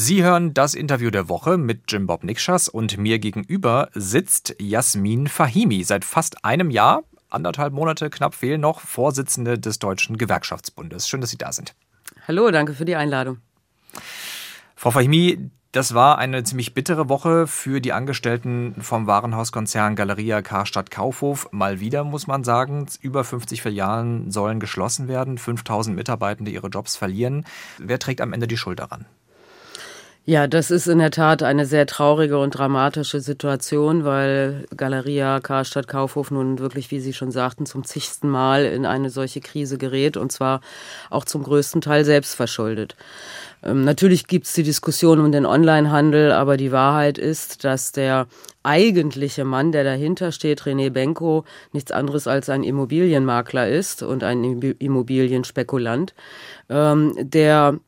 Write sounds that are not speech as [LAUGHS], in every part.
Sie hören das Interview der Woche mit Jim Bob Nikschas und mir gegenüber sitzt Jasmin Fahimi. Seit fast einem Jahr, anderthalb Monate knapp fehlen noch, Vorsitzende des Deutschen Gewerkschaftsbundes. Schön, dass Sie da sind. Hallo, danke für die Einladung. Frau Fahimi, das war eine ziemlich bittere Woche für die Angestellten vom Warenhauskonzern Galeria Karstadt Kaufhof. Mal wieder muss man sagen, über 50 Filialen sollen geschlossen werden, 5000 Mitarbeitende ihre Jobs verlieren. Wer trägt am Ende die Schuld daran? Ja, das ist in der Tat eine sehr traurige und dramatische Situation, weil Galeria Karstadt Kaufhof nun wirklich, wie Sie schon sagten, zum zigsten Mal in eine solche Krise gerät und zwar auch zum größten Teil selbst verschuldet. Ähm, natürlich gibt's die Diskussion um den Onlinehandel, aber die Wahrheit ist, dass der eigentliche Mann, der dahinter steht, René Benko, nichts anderes als ein Immobilienmakler ist und ein Immobilienspekulant, ähm, der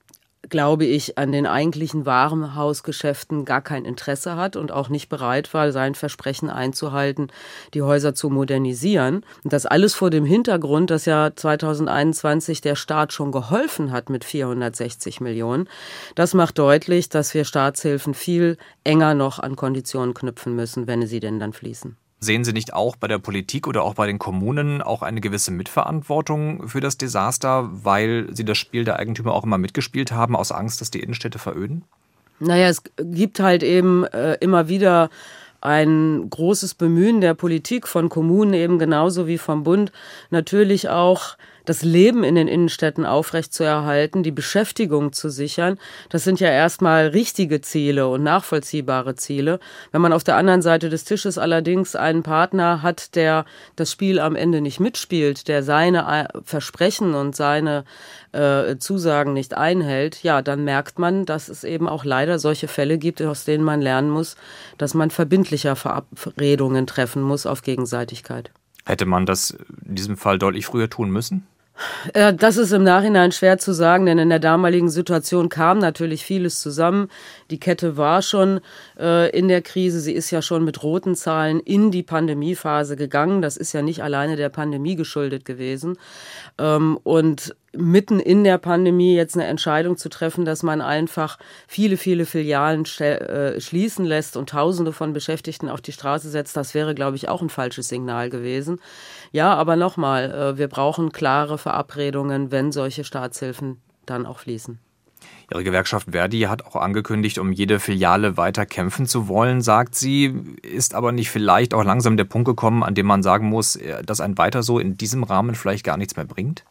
glaube ich, an den eigentlichen Warenhausgeschäften gar kein Interesse hat und auch nicht bereit war, sein Versprechen einzuhalten, die Häuser zu modernisieren. Und das alles vor dem Hintergrund, dass ja 2021 der Staat schon geholfen hat mit 460 Millionen. Das macht deutlich, dass wir Staatshilfen viel enger noch an Konditionen knüpfen müssen, wenn sie denn dann fließen. Sehen Sie nicht auch bei der Politik oder auch bei den Kommunen auch eine gewisse Mitverantwortung für das Desaster, weil Sie das Spiel der Eigentümer auch immer mitgespielt haben, aus Angst, dass die Innenstädte veröden? Naja, es gibt halt eben äh, immer wieder ein großes Bemühen der Politik von Kommunen eben genauso wie vom Bund natürlich auch das Leben in den Innenstädten aufrechtzuerhalten, die Beschäftigung zu sichern, das sind ja erstmal richtige Ziele und nachvollziehbare Ziele. Wenn man auf der anderen Seite des Tisches allerdings einen Partner hat, der das Spiel am Ende nicht mitspielt, der seine äh, Versprechen und seine äh, Zusagen nicht einhält, ja, dann merkt man, dass es eben auch leider solche Fälle gibt, aus denen man lernen muss, dass man verbindlicher Verabredungen treffen muss auf Gegenseitigkeit. Hätte man das in diesem Fall deutlich früher tun müssen? Äh, das ist im Nachhinein schwer zu sagen, denn in der damaligen Situation kam natürlich vieles zusammen. Die Kette war schon äh, in der Krise. Sie ist ja schon mit roten Zahlen in die Pandemiephase gegangen. Das ist ja nicht alleine der Pandemie geschuldet gewesen. Ähm, und mitten in der Pandemie jetzt eine Entscheidung zu treffen, dass man einfach viele, viele Filialen äh, schließen lässt und Tausende von Beschäftigten auf die Straße setzt, das wäre, glaube ich, auch ein falsches Signal gewesen. Ja, aber nochmal, äh, wir brauchen klare Verabredungen, wenn solche Staatshilfen dann auch fließen. Ihre Gewerkschaft Verdi hat auch angekündigt, um jede Filiale weiter kämpfen zu wollen, sagt sie, ist aber nicht vielleicht auch langsam der Punkt gekommen, an dem man sagen muss, äh, dass ein weiter so in diesem Rahmen vielleicht gar nichts mehr bringt?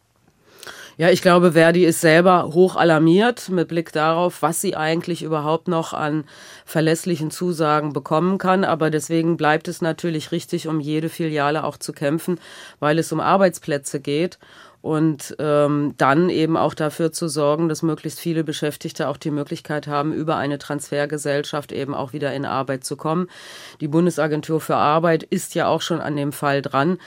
Ja, ich glaube, Verdi ist selber hoch alarmiert mit Blick darauf, was sie eigentlich überhaupt noch an verlässlichen Zusagen bekommen kann. Aber deswegen bleibt es natürlich richtig, um jede Filiale auch zu kämpfen, weil es um Arbeitsplätze geht und ähm, dann eben auch dafür zu sorgen, dass möglichst viele Beschäftigte auch die Möglichkeit haben, über eine Transfergesellschaft eben auch wieder in Arbeit zu kommen. Die Bundesagentur für Arbeit ist ja auch schon an dem Fall dran.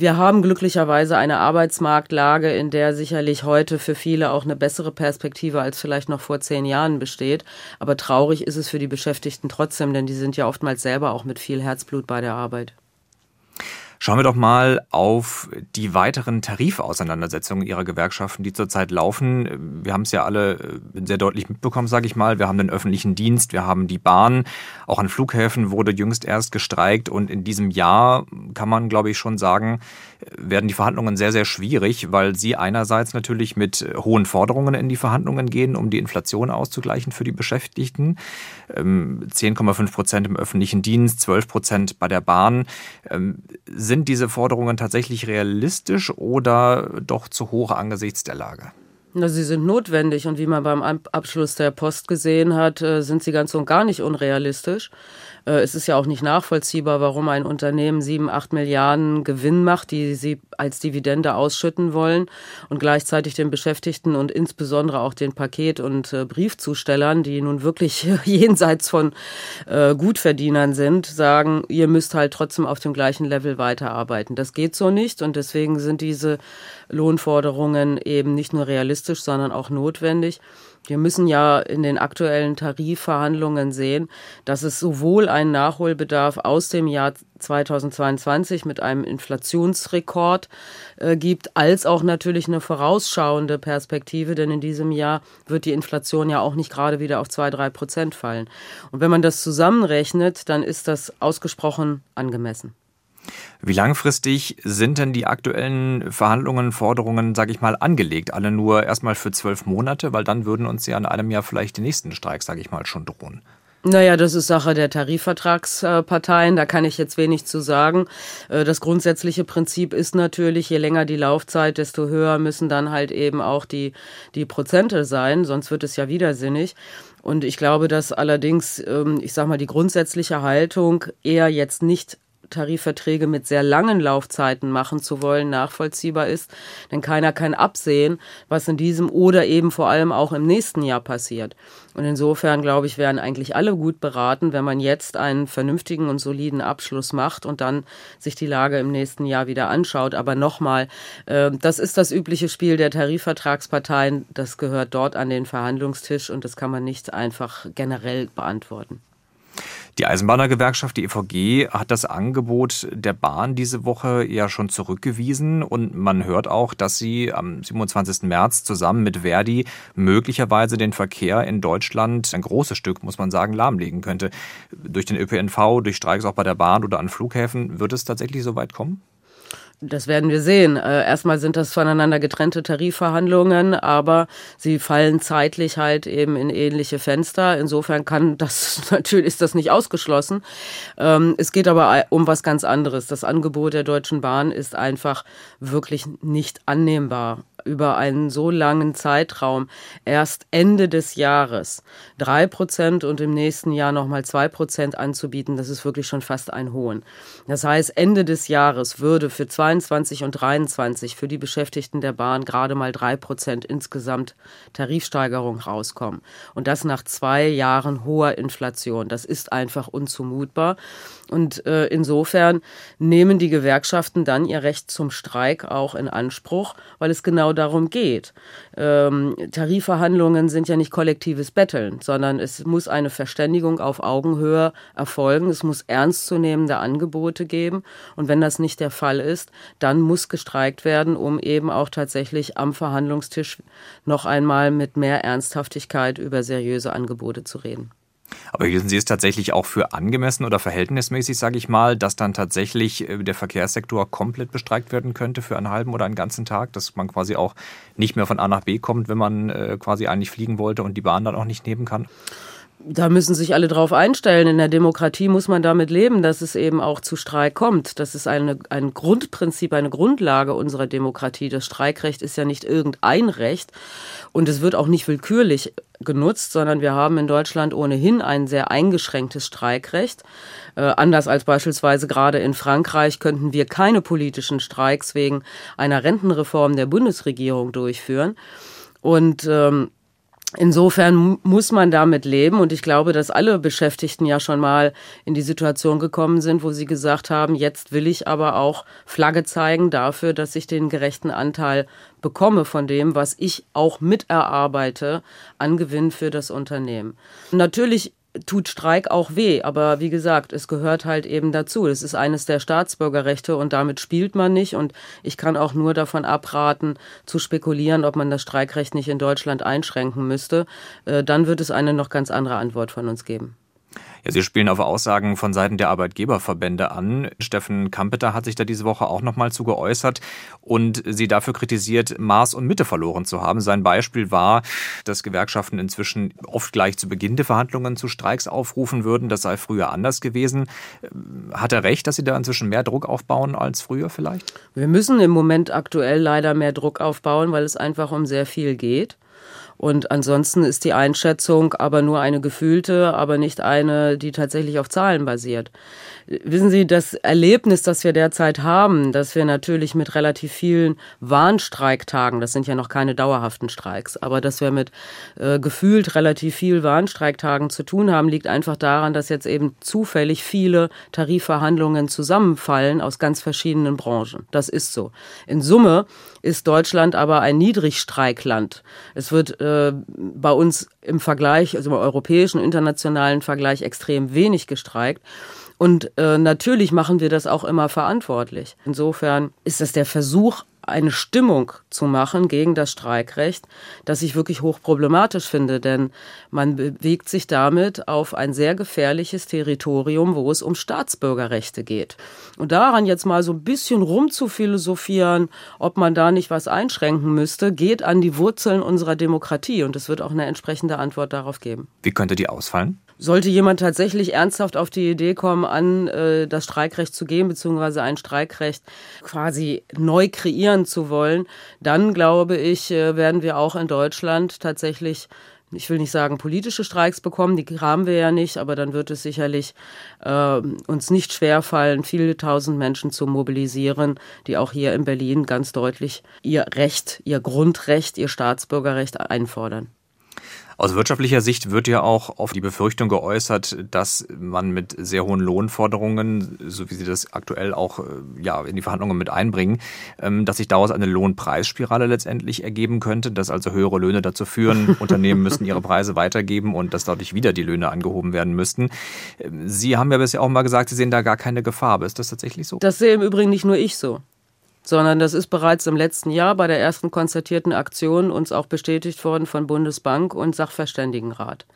Wir haben glücklicherweise eine Arbeitsmarktlage, in der sicherlich heute für viele auch eine bessere Perspektive als vielleicht noch vor zehn Jahren besteht. Aber traurig ist es für die Beschäftigten trotzdem, denn die sind ja oftmals selber auch mit viel Herzblut bei der Arbeit. Schauen wir doch mal auf die weiteren Tarifauseinandersetzungen Ihrer Gewerkschaften, die zurzeit laufen. Wir haben es ja alle äh, sehr deutlich mitbekommen, sage ich mal. Wir haben den öffentlichen Dienst, wir haben die Bahn. Auch an Flughäfen wurde jüngst erst gestreikt. Und in diesem Jahr kann man, glaube ich, schon sagen, werden die Verhandlungen sehr, sehr schwierig, weil Sie einerseits natürlich mit hohen Forderungen in die Verhandlungen gehen, um die Inflation auszugleichen für die Beschäftigten. 10,5 ähm, Prozent im öffentlichen Dienst, 12 Prozent bei der Bahn. Sind diese Forderungen tatsächlich realistisch oder doch zu hoch angesichts der Lage? Sie sind notwendig und wie man beim Abschluss der Post gesehen hat, äh, sind sie ganz und gar nicht unrealistisch. Äh, es ist ja auch nicht nachvollziehbar, warum ein Unternehmen sieben, acht Milliarden Gewinn macht, die sie als Dividende ausschütten wollen und gleichzeitig den Beschäftigten und insbesondere auch den Paket- und äh, Briefzustellern, die nun wirklich [LAUGHS] jenseits von Gutverdienern sind, sagen, ihr müsst halt trotzdem auf dem gleichen Level weiterarbeiten. Das geht so nicht und deswegen sind diese Lohnforderungen eben nicht nur realistisch, sondern auch notwendig. Wir müssen ja in den aktuellen Tarifverhandlungen sehen, dass es sowohl einen Nachholbedarf aus dem Jahr 2022 mit einem Inflationsrekord äh, gibt, als auch natürlich eine vorausschauende Perspektive, denn in diesem Jahr wird die Inflation ja auch nicht gerade wieder auf zwei, drei Prozent fallen. Und wenn man das zusammenrechnet, dann ist das ausgesprochen angemessen. Wie langfristig sind denn die aktuellen Verhandlungen, Forderungen, sage ich mal, angelegt? Alle nur erstmal für zwölf Monate, weil dann würden uns ja in einem Jahr vielleicht die nächsten Streiks, sage ich mal, schon drohen. Naja, das ist Sache der Tarifvertragsparteien, da kann ich jetzt wenig zu sagen. Äh, das grundsätzliche Prinzip ist natürlich, je länger die Laufzeit, desto höher müssen dann halt eben auch die, die Prozente sein, sonst wird es ja widersinnig. Und ich glaube, dass allerdings, ähm, ich sag mal, die grundsätzliche Haltung eher jetzt nicht Tarifverträge mit sehr langen Laufzeiten machen zu wollen, nachvollziehbar ist. Denn keiner kann absehen, was in diesem oder eben vor allem auch im nächsten Jahr passiert. Und insofern, glaube ich, wären eigentlich alle gut beraten, wenn man jetzt einen vernünftigen und soliden Abschluss macht und dann sich die Lage im nächsten Jahr wieder anschaut. Aber nochmal, äh, das ist das übliche Spiel der Tarifvertragsparteien. Das gehört dort an den Verhandlungstisch und das kann man nicht einfach generell beantworten. Die Eisenbahnergewerkschaft, die EVG, hat das Angebot der Bahn diese Woche ja schon zurückgewiesen und man hört auch, dass sie am 27. März zusammen mit Verdi möglicherweise den Verkehr in Deutschland ein großes Stück, muss man sagen, lahmlegen könnte. Durch den ÖPNV, durch Streiks auch bei der Bahn oder an Flughäfen. Wird es tatsächlich so weit kommen? Das werden wir sehen. Äh, erstmal sind das voneinander getrennte Tarifverhandlungen, aber sie fallen zeitlich halt eben in ähnliche Fenster. Insofern kann das [LAUGHS] natürlich ist das nicht ausgeschlossen. Ähm, es geht aber um was ganz anderes. Das Angebot der Deutschen Bahn ist einfach wirklich nicht annehmbar über einen so langen Zeitraum erst Ende des Jahres drei Prozent und im nächsten Jahr nochmal zwei Prozent anzubieten, das ist wirklich schon fast ein Hohn. Das heißt, Ende des Jahres würde für 22 und 23 für die Beschäftigten der Bahn gerade mal drei Prozent insgesamt Tarifsteigerung rauskommen. Und das nach zwei Jahren hoher Inflation. Das ist einfach unzumutbar. Und äh, insofern nehmen die Gewerkschaften dann ihr Recht zum Streik auch in Anspruch, weil es genau darum geht. Ähm, Tarifverhandlungen sind ja nicht kollektives Betteln, sondern es muss eine Verständigung auf Augenhöhe erfolgen. Es muss ernstzunehmende Angebote geben. Und wenn das nicht der Fall ist, dann muss gestreikt werden, um eben auch tatsächlich am Verhandlungstisch noch einmal mit mehr Ernsthaftigkeit über seriöse Angebote zu reden. Aber hielten Sie es tatsächlich auch für angemessen oder verhältnismäßig, sage ich mal, dass dann tatsächlich äh, der Verkehrssektor komplett bestreikt werden könnte für einen halben oder einen ganzen Tag, dass man quasi auch nicht mehr von A nach B kommt, wenn man äh, quasi eigentlich fliegen wollte und die Bahn dann auch nicht nehmen kann? Da müssen sich alle drauf einstellen. In der Demokratie muss man damit leben, dass es eben auch zu Streik kommt. Das ist eine, ein Grundprinzip, eine Grundlage unserer Demokratie. Das Streikrecht ist ja nicht irgendein Recht und es wird auch nicht willkürlich genutzt, sondern wir haben in Deutschland ohnehin ein sehr eingeschränktes Streikrecht. Äh, anders als beispielsweise gerade in Frankreich könnten wir keine politischen Streiks wegen einer Rentenreform der Bundesregierung durchführen. Und ähm, Insofern muss man damit leben und ich glaube, dass alle Beschäftigten ja schon mal in die Situation gekommen sind, wo sie gesagt haben, jetzt will ich aber auch Flagge zeigen dafür, dass ich den gerechten Anteil bekomme von dem, was ich auch miterarbeite an Gewinn für das Unternehmen. Natürlich tut Streik auch weh, aber wie gesagt, es gehört halt eben dazu. Es ist eines der Staatsbürgerrechte und damit spielt man nicht. Und ich kann auch nur davon abraten, zu spekulieren, ob man das Streikrecht nicht in Deutschland einschränken müsste. Äh, dann wird es eine noch ganz andere Antwort von uns geben. Ja, Sie spielen auf Aussagen von Seiten der Arbeitgeberverbände an. Steffen Kampeter hat sich da diese Woche auch nochmal zu geäußert und sie dafür kritisiert, Maß und Mitte verloren zu haben. Sein Beispiel war, dass Gewerkschaften inzwischen oft gleich zu Beginn der Verhandlungen zu Streiks aufrufen würden. Das sei früher anders gewesen. Hat er recht, dass Sie da inzwischen mehr Druck aufbauen als früher vielleicht? Wir müssen im Moment aktuell leider mehr Druck aufbauen, weil es einfach um sehr viel geht. Und ansonsten ist die Einschätzung aber nur eine gefühlte, aber nicht eine, die tatsächlich auf Zahlen basiert. Wissen Sie, das Erlebnis, das wir derzeit haben, dass wir natürlich mit relativ vielen Warnstreiktagen, das sind ja noch keine dauerhaften Streiks, aber dass wir mit äh, gefühlt relativ viel Warnstreiktagen zu tun haben, liegt einfach daran, dass jetzt eben zufällig viele Tarifverhandlungen zusammenfallen aus ganz verschiedenen Branchen. Das ist so. In Summe ist Deutschland aber ein Niedrigstreikland. Es wird äh, bei uns im Vergleich, also im europäischen, internationalen Vergleich extrem wenig gestreikt. Und äh, natürlich machen wir das auch immer verantwortlich. Insofern ist das der Versuch, eine Stimmung zu machen gegen das Streikrecht, das ich wirklich hochproblematisch finde, denn man bewegt sich damit auf ein sehr gefährliches Territorium, wo es um Staatsbürgerrechte geht. Und daran jetzt mal so ein bisschen rumzuphilosophieren, ob man da nicht was einschränken müsste, geht an die Wurzeln unserer Demokratie und es wird auch eine entsprechende Antwort darauf geben. Wie könnte die ausfallen? Sollte jemand tatsächlich ernsthaft auf die Idee kommen, an äh, das Streikrecht zu gehen, beziehungsweise ein Streikrecht quasi neu kreieren zu wollen, dann glaube ich, äh, werden wir auch in Deutschland tatsächlich ich will nicht sagen politische Streiks bekommen, die haben wir ja nicht, aber dann wird es sicherlich äh, uns nicht schwerfallen, viele tausend Menschen zu mobilisieren, die auch hier in Berlin ganz deutlich ihr Recht, ihr Grundrecht, ihr Staatsbürgerrecht einfordern. Aus wirtschaftlicher Sicht wird ja auch auf die Befürchtung geäußert, dass man mit sehr hohen Lohnforderungen, so wie Sie das aktuell auch äh, ja, in die Verhandlungen mit einbringen, ähm, dass sich daraus eine Lohnpreisspirale letztendlich ergeben könnte, dass also höhere Löhne dazu führen, [LAUGHS] Unternehmen müssen ihre Preise weitergeben und dass dadurch wieder die Löhne angehoben werden müssten. Ähm, Sie haben ja bisher auch mal gesagt, Sie sehen da gar keine Gefahr. Aber ist das tatsächlich so? Das sehe im Übrigen nicht nur ich so sondern das ist bereits im letzten Jahr bei der ersten konstatierten Aktion uns auch bestätigt worden von Bundesbank und Sachverständigenrat.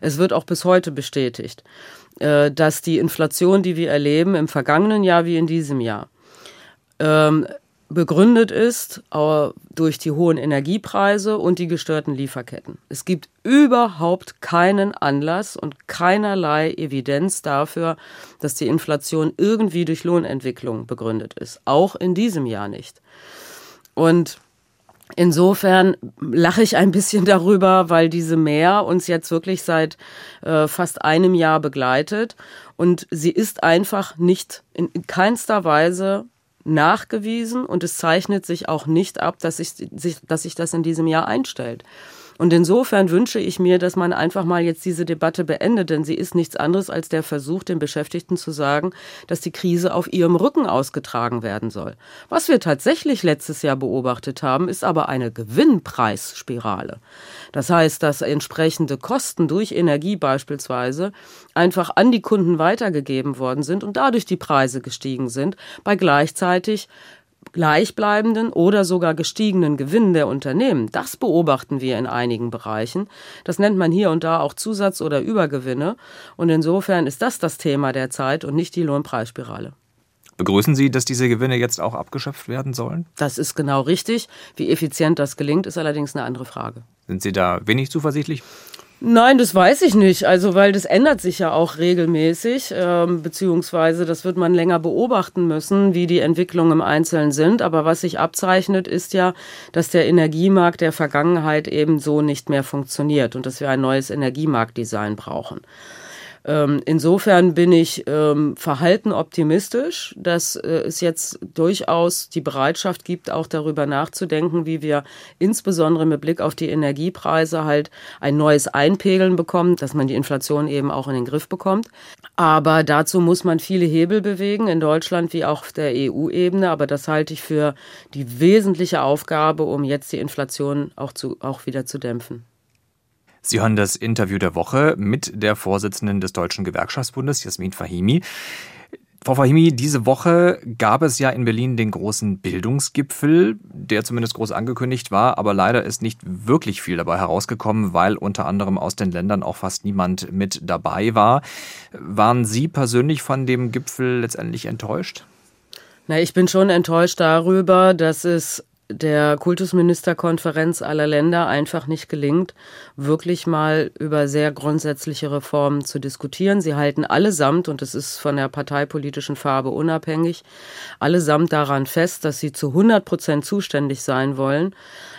Es wird auch bis heute bestätigt, äh, dass die Inflation, die wir erleben, im vergangenen Jahr wie in diesem Jahr, ähm, begründet ist durch die hohen Energiepreise und die gestörten Lieferketten. Es gibt überhaupt keinen Anlass und keinerlei Evidenz dafür, dass die Inflation irgendwie durch Lohnentwicklung begründet ist. Auch in diesem Jahr nicht. Und Insofern lache ich ein bisschen [LAUGHS] darüber, weil diese Mehr uns jetzt wirklich seit äh, fast einem Jahr begleitet und sie ist einfach nicht in keinster Weise nachgewiesen und es zeichnet sich auch nicht ab, dass sich, dass sich das in diesem Jahr einstellt. Und insofern wünsche ich mir, dass man einfach mal jetzt diese Debatte beendet, denn sie ist nichts anderes als der Versuch, den Beschäftigten zu sagen, dass die Krise auf ihrem Rücken ausgetragen werden soll. Was wir tatsächlich letztes Jahr beobachtet haben, ist aber eine Gewinnpreisspirale. Das heißt, dass entsprechende Kosten durch Energie beispielsweise einfach an die Kunden weitergegeben worden sind und dadurch die Preise gestiegen sind, bei gleichzeitig gleichbleibenden oder sogar gestiegenen Gewinn der Unternehmen. Das beobachten wir in einigen Bereichen. Das nennt man hier und da auch Zusatz- oder Übergewinne. Und insofern ist das das Thema der Zeit und nicht die Lohnpreisspirale. Begrüßen Sie, dass diese Gewinne jetzt auch abgeschöpft werden sollen? Das ist genau richtig. Wie effizient das gelingt, ist allerdings eine andere Frage. Sind Sie da wenig zuversichtlich? Nein, das weiß ich nicht. Also, weil das ändert sich ja auch regelmäßig, ähm, beziehungsweise das wird man länger beobachten müssen, wie die Entwicklungen im Einzelnen sind. Aber was sich abzeichnet, ist ja, dass der Energiemarkt der Vergangenheit eben so nicht mehr funktioniert und dass wir ein neues Energiemarktdesign brauchen. Ähm, insofern bin ich ähm, verhalten optimistisch, dass äh, es jetzt durchaus die Bereitschaft gibt, auch darüber nachzudenken, wie wir insbesondere mit Blick auf die Energiepreise halt ein neues Einpegeln bekommen, dass man die Inflation eben auch in den Griff bekommt. Aber dazu muss man viele Hebel bewegen, in Deutschland wie auch auf der EU-Ebene. Aber das halte ich für die wesentliche Aufgabe, um jetzt die Inflation auch, zu, auch wieder zu dämpfen. Sie hören das Interview der Woche mit der Vorsitzenden des Deutschen Gewerkschaftsbundes, Jasmin Fahimi. Frau Fahimi, diese Woche gab es ja in Berlin den großen Bildungsgipfel, der zumindest groß angekündigt war, aber leider ist nicht wirklich viel dabei herausgekommen, weil unter anderem aus den Ländern auch fast niemand mit dabei war. Waren Sie persönlich von dem Gipfel letztendlich enttäuscht? Na, ich bin schon enttäuscht darüber, dass es der Kultusministerkonferenz aller Länder einfach nicht gelingt, wirklich mal über sehr grundsätzliche Reformen zu diskutieren. Sie halten allesamt, und das ist von der parteipolitischen Farbe unabhängig, allesamt daran fest, dass sie zu 100 Prozent zuständig sein wollen,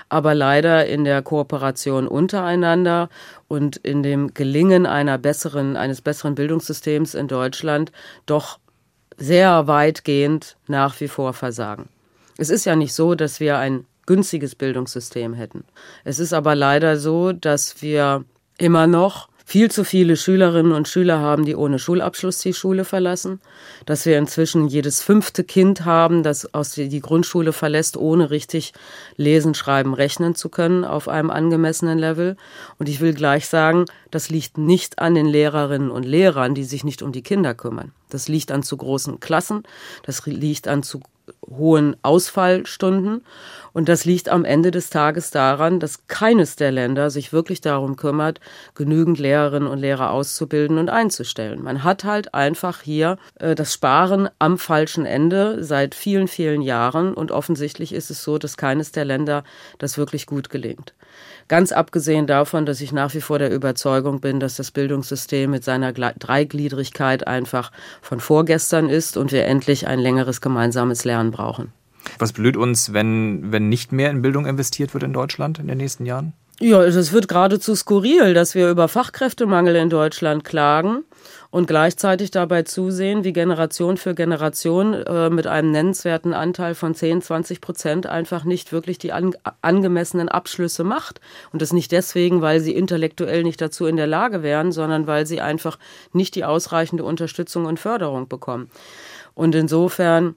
aber leider in der Kooperation untereinander und in dem Gelingen einer besseren, eines besseren Bildungssystems in Deutschland doch sehr weitgehend nach wie vor versagen. Es ist ja nicht so, dass wir ein günstiges Bildungssystem hätten. Es ist aber leider so, dass wir immer noch viel zu viele Schülerinnen und Schüler haben, die ohne Schulabschluss die Schule verlassen, dass wir inzwischen jedes fünfte Kind haben, das aus die Grundschule verlässt, ohne richtig lesen, schreiben, rechnen zu können auf einem angemessenen Level. Und ich will gleich sagen, das liegt nicht an den Lehrerinnen und Lehrern, die sich nicht um die Kinder kümmern. Das liegt an zu großen Klassen, das liegt an zu hohen Ausfallstunden. Und das liegt am Ende des Tages daran, dass keines der Länder sich wirklich darum kümmert, genügend Lehrerinnen und Lehrer auszubilden und einzustellen. Man hat halt einfach hier äh, das Sparen am falschen Ende seit vielen, vielen Jahren. Und offensichtlich ist es so, dass keines der Länder das wirklich gut gelingt. Ganz abgesehen davon, dass ich nach wie vor der Überzeugung bin, dass das Bildungssystem mit seiner Dreigliedrigkeit einfach von vorgestern ist und wir endlich ein längeres gemeinsames Lernen brauchen. Was blüht uns, wenn, wenn nicht mehr in Bildung investiert wird in Deutschland in den nächsten Jahren? Ja, es wird geradezu skurril, dass wir über Fachkräftemangel in Deutschland klagen und gleichzeitig dabei zusehen, wie Generation für Generation äh, mit einem nennenswerten Anteil von 10, 20 Prozent einfach nicht wirklich die an, angemessenen Abschlüsse macht. Und das nicht deswegen, weil sie intellektuell nicht dazu in der Lage wären, sondern weil sie einfach nicht die ausreichende Unterstützung und Förderung bekommen. Und insofern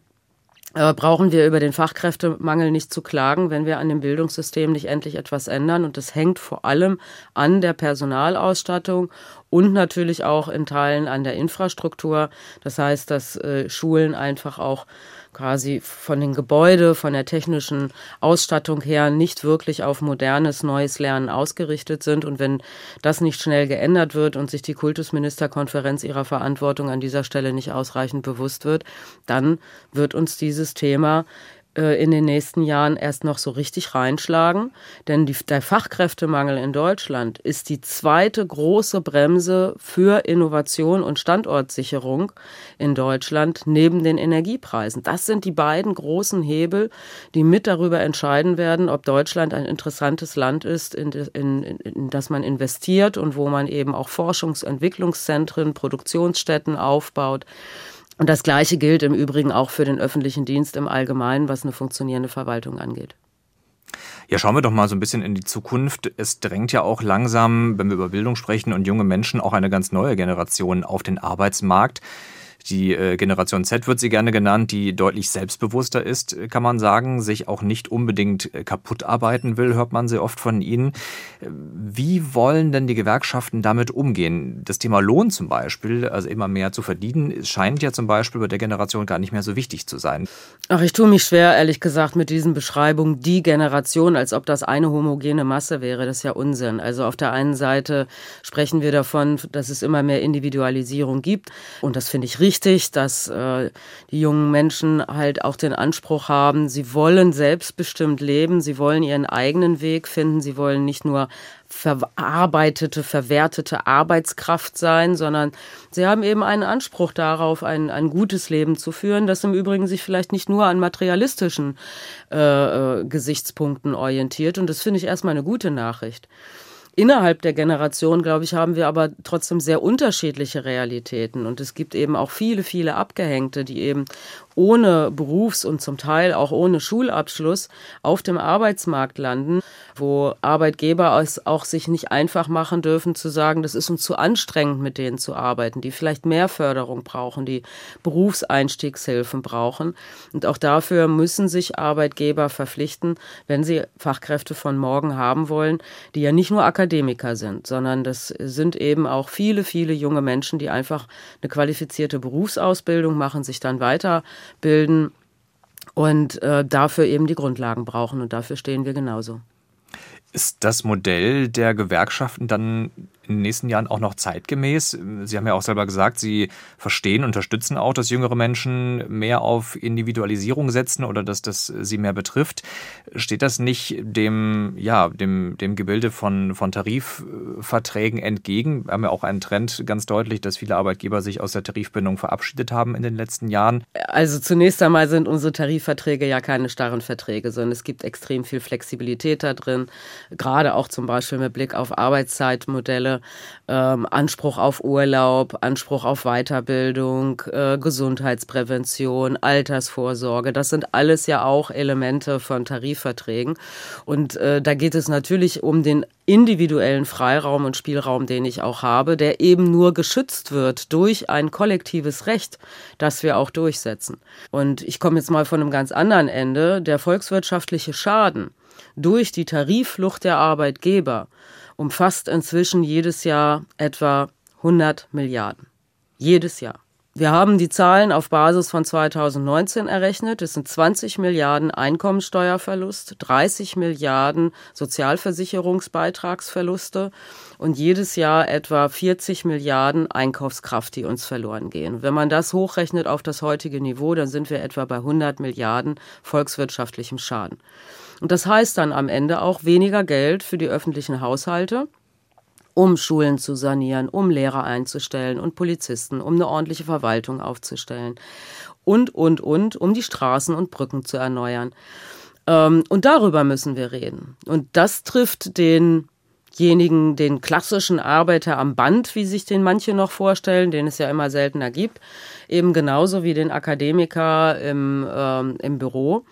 brauchen wir über den Fachkräftemangel nicht zu klagen, wenn wir an dem Bildungssystem nicht endlich etwas ändern. Und das hängt vor allem an der Personalausstattung und natürlich auch in Teilen an der Infrastruktur. Das heißt, dass äh, Schulen einfach auch quasi von den Gebäude, von der technischen Ausstattung her nicht wirklich auf modernes, neues Lernen ausgerichtet sind. Und wenn das nicht schnell geändert wird und sich die Kultusministerkonferenz ihrer Verantwortung an dieser Stelle nicht ausreichend bewusst wird, dann wird uns dieses Thema in den nächsten Jahren erst noch so richtig reinschlagen. Denn die, der Fachkräftemangel in Deutschland ist die zweite große Bremse für Innovation und Standortsicherung in Deutschland neben den Energiepreisen. Das sind die beiden großen Hebel, die mit darüber entscheiden werden, ob Deutschland ein interessantes Land ist, in, in, in das man investiert und wo man eben auch Forschungs- und Entwicklungszentren, Produktionsstätten aufbaut. Und das Gleiche gilt im Übrigen auch für den öffentlichen Dienst im Allgemeinen, was eine funktionierende Verwaltung angeht. Ja, schauen wir doch mal so ein bisschen in die Zukunft. Es drängt ja auch langsam, wenn wir über Bildung sprechen und junge Menschen, auch eine ganz neue Generation auf den Arbeitsmarkt. Die äh, Generation Z wird sie gerne genannt, die deutlich selbstbewusster ist, kann man sagen, sich auch nicht unbedingt äh, kaputt arbeiten will, hört man sehr oft von ihnen. Wie wollen denn die Gewerkschaften damit umgehen? Das Thema Lohn zum Beispiel, also immer mehr zu verdienen, scheint ja zum Beispiel bei der Generation gar nicht mehr so wichtig zu sein. Ach, ich tue mich schwer, ehrlich gesagt, mit diesen Beschreibungen, die Generation, als ob das eine homogene Masse wäre. Das ist ja Unsinn. Also auf der einen Seite sprechen wir davon, dass es immer mehr Individualisierung gibt. Und das finde ich richtig wichtig, dass äh, die jungen Menschen halt auch den Anspruch haben, sie wollen selbstbestimmt leben, sie wollen ihren eigenen Weg finden, sie wollen nicht nur verarbeitete, verwertete Arbeitskraft sein, sondern sie haben eben einen Anspruch darauf, ein, ein gutes Leben zu führen, das im Übrigen sich vielleicht nicht nur an materialistischen äh, äh Gesichtspunkten orientiert. Und das finde ich erstmal eine gute Nachricht. Innerhalb der Generation, glaube ich, haben wir aber trotzdem sehr unterschiedliche Realitäten. Und es gibt eben auch viele, viele Abgehängte, die eben ohne Berufs- und zum Teil auch ohne Schulabschluss auf dem Arbeitsmarkt landen, wo Arbeitgeber es auch sich nicht einfach machen dürfen zu sagen, das ist uns zu anstrengend, mit denen zu arbeiten, die vielleicht mehr Förderung brauchen, die Berufseinstiegshilfen brauchen. Und auch dafür müssen sich Arbeitgeber verpflichten, wenn sie Fachkräfte von morgen haben wollen, die ja nicht nur Akademiker sind, sondern das sind eben auch viele, viele junge Menschen, die einfach eine qualifizierte Berufsausbildung machen, sich dann weiter bilden und äh, dafür eben die Grundlagen brauchen. Und dafür stehen wir genauso. Ist das Modell der Gewerkschaften dann in den nächsten Jahren auch noch zeitgemäß? Sie haben ja auch selber gesagt, Sie verstehen, unterstützen auch, dass jüngere Menschen mehr auf Individualisierung setzen oder dass das sie mehr betrifft. Steht das nicht dem, ja, dem, dem Gebilde von, von Tarifverträgen entgegen? Wir haben ja auch einen Trend ganz deutlich, dass viele Arbeitgeber sich aus der Tarifbindung verabschiedet haben in den letzten Jahren. Also zunächst einmal sind unsere Tarifverträge ja keine starren Verträge, sondern es gibt extrem viel Flexibilität da drin, gerade auch zum Beispiel mit Blick auf Arbeitszeitmodelle Ähm, Anspruch auf Urlaub, Anspruch auf Weiterbildung, äh, Gesundheitsprävention, Altersvorsorge. Das sind alles ja auch Elemente von Tarifverträgen. Und äh, da geht es natürlich um den individuellen Freiraum und Spielraum, den ich auch habe, der eben nur geschützt wird durch ein kollektives Recht, das wir auch durchsetzen. Und ich komme jetzt mal von einem ganz anderen Ende. Der volkswirtschaftliche Schaden durch die Tarifflucht der Arbeitgeber umfasst inzwischen jedes Jahr etwa 100 Milliarden. Jedes Jahr. Wir haben die Zahlen auf Basis von 2019 errechnet. Es sind 20 Milliarden Einkommensteuerverlust, 30 Milliarden Sozialversicherungsbeitragsverluste und jedes Jahr etwa 40 Milliarden Einkaufskraft, die uns verloren gehen. Wenn man das hochrechnet auf das heutige Niveau, dann sind wir etwa bei 100 Milliarden volkswirtschaftlichem Schaden. Und das heißt dann am Ende auch weniger Geld für die öffentlichen Haushalte um Schulen zu sanieren, um Lehrer einzustellen und Polizisten, um eine ordentliche Verwaltung aufzustellen und, und, und, um die Straßen und Brücken zu erneuern. Ähm, und darüber müssen wir reden. Und das trifft denjenigen, den klassischen Arbeiter am Band, wie sich den manche noch vorstellen, den es ja immer seltener gibt, eben genauso wie den Akademiker im, ähm, im Büro,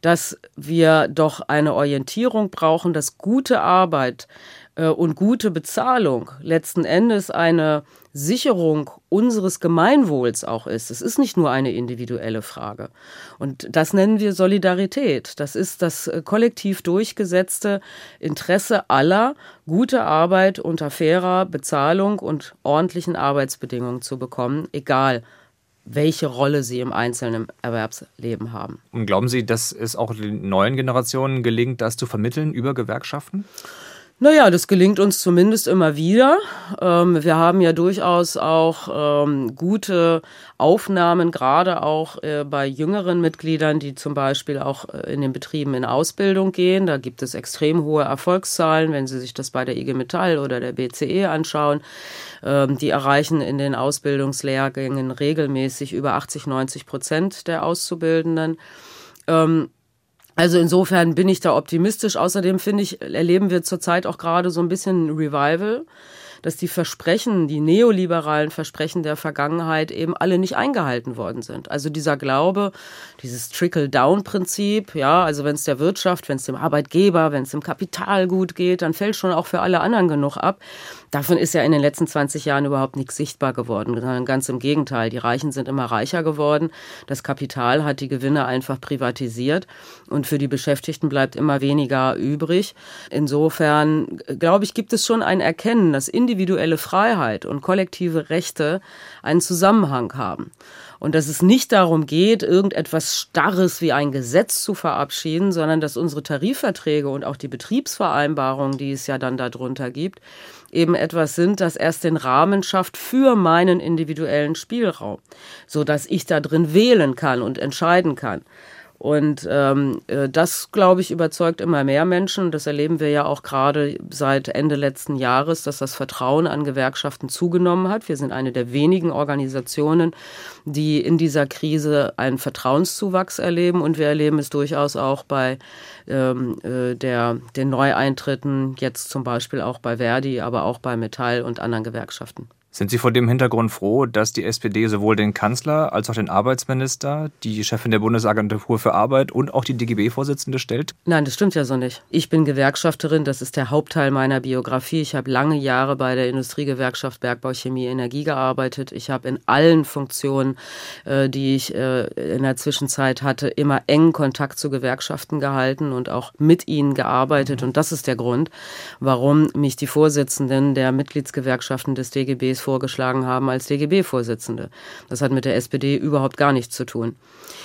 dass wir doch eine Orientierung brauchen, dass gute Arbeit äh, und gute Bezahlung letzten Endes eine Sicherung unseres Gemeinwohls auch ist. Es ist nicht nur eine individuelle Frage. Und das nennen wir Solidarität. Das ist das äh, kollektiv durchgesetzte Interesse aller, gute Arbeit unter fairer Bezahlung und ordentlichen Arbeitsbedingungen zu bekommen, egal welche Rolle sie im einzelnen Erwerbsleben haben. Und glauben Sie, dass es auch den neuen Generationen gelingt, das zu vermitteln über Gewerkschaften? Naja, das gelingt uns zumindest immer wieder. Ähm, wir haben ja durchaus auch ähm, gute Aufnahmen, gerade auch äh, bei jüngeren Mitgliedern, die zum Beispiel auch äh, in den Betrieben in Ausbildung gehen. Da gibt es extrem hohe Erfolgszahlen, wenn Sie sich das bei der IG Metall oder der BCE anschauen. Ähm, die erreichen in den Ausbildungslehrgängen regelmäßig über 80, 90 Prozent der Auszubildenden. Also insofern bin ich da optimistisch. Außerdem finde ich, erleben wir zurzeit auch gerade so ein bisschen Revival dass die Versprechen, die neoliberalen Versprechen der Vergangenheit eben alle nicht eingehalten worden sind. Also dieser Glaube, dieses Trickle-Down-Prinzip, ja, also wenn es der Wirtschaft, wenn es dem Arbeitgeber, wenn es dem Kapital gut geht, dann fällt schon auch für alle anderen genug ab. Davon ist ja in den letzten 20 Jahren überhaupt nichts sichtbar geworden, sondern ganz im Gegenteil. Die Reichen sind immer reicher geworden. Das Kapital hat die Gewinne einfach privatisiert und für die Beschäftigten bleibt immer weniger übrig. Insofern, glaube ich, gibt es schon ein Erkennen, dass individuelle Freiheit und kollektive Rechte einen Zusammenhang haben und dass es nicht darum geht, irgendetwas Starres wie ein Gesetz zu verabschieden, sondern dass unsere Tarifverträge und auch die Betriebsvereinbarungen, die es ja dann darunter gibt, eben etwas sind, das erst den Rahmen schafft für meinen individuellen Spielraum, so dass ich da drin wählen kann und entscheiden kann. Und ähm, äh, das, glaube ich, überzeugt immer mehr Menschen. Das erleben wir ja auch gerade seit Ende letzten Jahres, dass das Vertrauen an Gewerkschaften zugenommen hat. Wir sind eine der wenigen Organisationen, die in dieser Krise einen Vertrauenszuwachs erleben. Und wir erleben es durchaus auch bei ähm, äh, der, den Neueintritten, jetzt zum Beispiel auch bei Verdi, aber auch bei Metall und anderen Gewerkschaften. Sind Sie vor dem Hintergrund froh, dass die SPD sowohl den Kanzler als auch den Arbeitsminister, die Chefin der Bundesagentur für Arbeit und auch die DGB-Vorsitzende stellt? Nein, das stimmt ja so nicht. Ich bin Gewerkschafterin, das ist der Hauptteil meiner Biografie. Ich habe lange Jahre bei der Industriegewerkschaft Bergbau, Chemie, Energie gearbeitet. Ich habe in allen Funktionen, äh, die ich äh, in der Zwischenzeit hatte, immer engen Kontakt zu Gewerkschaften gehalten und auch mit ihnen gearbeitet. Und das ist der Grund, warum mich die Vorsitzenden der Mitgliedsgewerkschaften des DGBs vorgeschlagen haben als DGB-Vorsitzende. Das hat mit der SPD überhaupt gar nichts zu tun.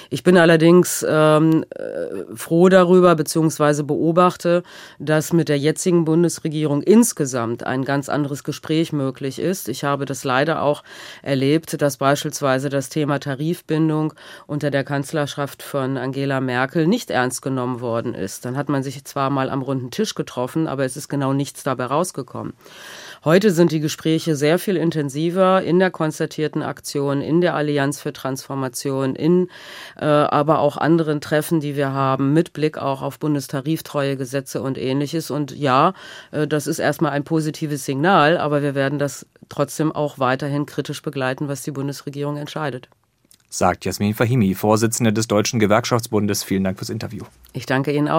Ich bin allerdings ähm, äh, froh darüber, beziehungsweise beobachte, dass mit der jetzigen Bundesregierung insgesamt ein ganz anderes Gespräch möglich ist. Ich habe das leider auch erlebt, dass beispielsweise das Thema Tarifbindung unter der Kanzlerschaft von Angela Merkel nicht ernst genommen worden ist. Dann hat man sich zwar mal am runden Tisch getroffen, aber es ist genau nichts dabei rausgekommen. Heute sind die Gespräche sehr viel intensiver in der konzertierten Aktion, in der Allianz für Transformation, in äh, aber auch anderen Treffen, die wir haben, mit Blick auch auf Bundestariftreuegesetze und ähnliches. Und ja, äh, das ist erstmal ein positives Signal, aber wir werden das trotzdem auch weiterhin kritisch begleiten, was die Bundesregierung entscheidet. Sagt Jasmin Fahimi, Vorsitzende des Deutschen Gewerkschaftsbundes. Vielen Dank fürs Interview. Ich danke Ihnen auch.